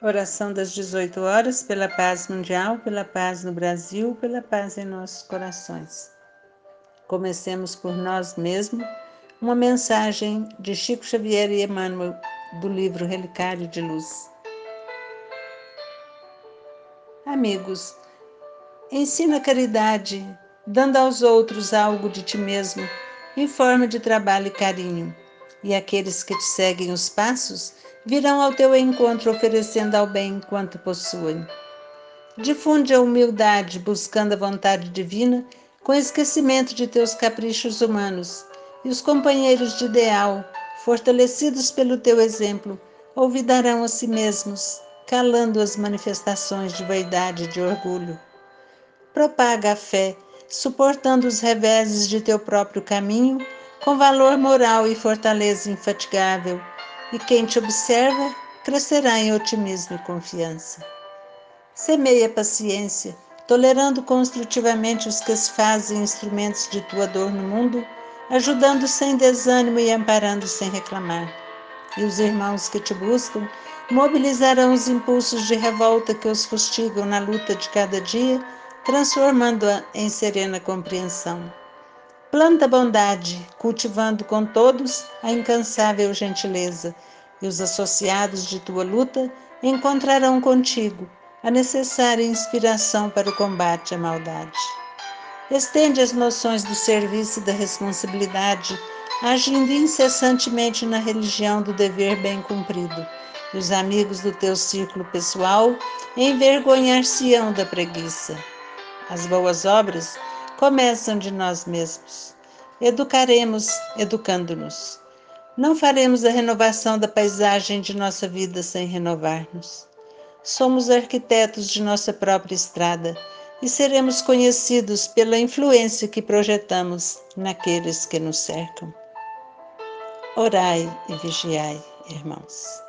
Oração das 18 horas pela paz mundial, pela paz no Brasil, pela paz em nossos corações. Comecemos por nós mesmos uma mensagem de Chico Xavier e Emmanuel do livro Relicário de Luz. Amigos, ensina a caridade, dando aos outros algo de ti mesmo, em forma de trabalho e carinho, e aqueles que te seguem os passos virão ao teu encontro oferecendo ao bem quanto possuem. Difunde a humildade buscando a vontade divina com esquecimento de teus caprichos humanos, e os companheiros de ideal, fortalecidos pelo teu exemplo, olvidarão a si mesmos, calando as manifestações de vaidade e de orgulho. Propaga a fé, suportando os reveses de teu próprio caminho, com valor moral e fortaleza infatigável e quem te observa crescerá em otimismo e confiança. Semeia paciência, tolerando construtivamente os que se fazem instrumentos de tua dor no mundo, ajudando sem desânimo e amparando sem reclamar. E os irmãos que te buscam mobilizarão os impulsos de revolta que os fustigam na luta de cada dia, transformando-a em serena compreensão. Planta bondade, cultivando com todos a incansável gentileza, e os associados de tua luta encontrarão contigo a necessária inspiração para o combate à maldade. Estende as noções do serviço e da responsabilidade, agindo incessantemente na religião do dever bem cumprido, e os amigos do teu círculo pessoal envergonhar-se-ão da preguiça. As boas obras começam de nós mesmos. Educaremos educando-nos. Não faremos a renovação da paisagem de nossa vida sem renovar-nos. Somos arquitetos de nossa própria estrada e seremos conhecidos pela influência que projetamos naqueles que nos cercam. Orai e vigiai, irmãos.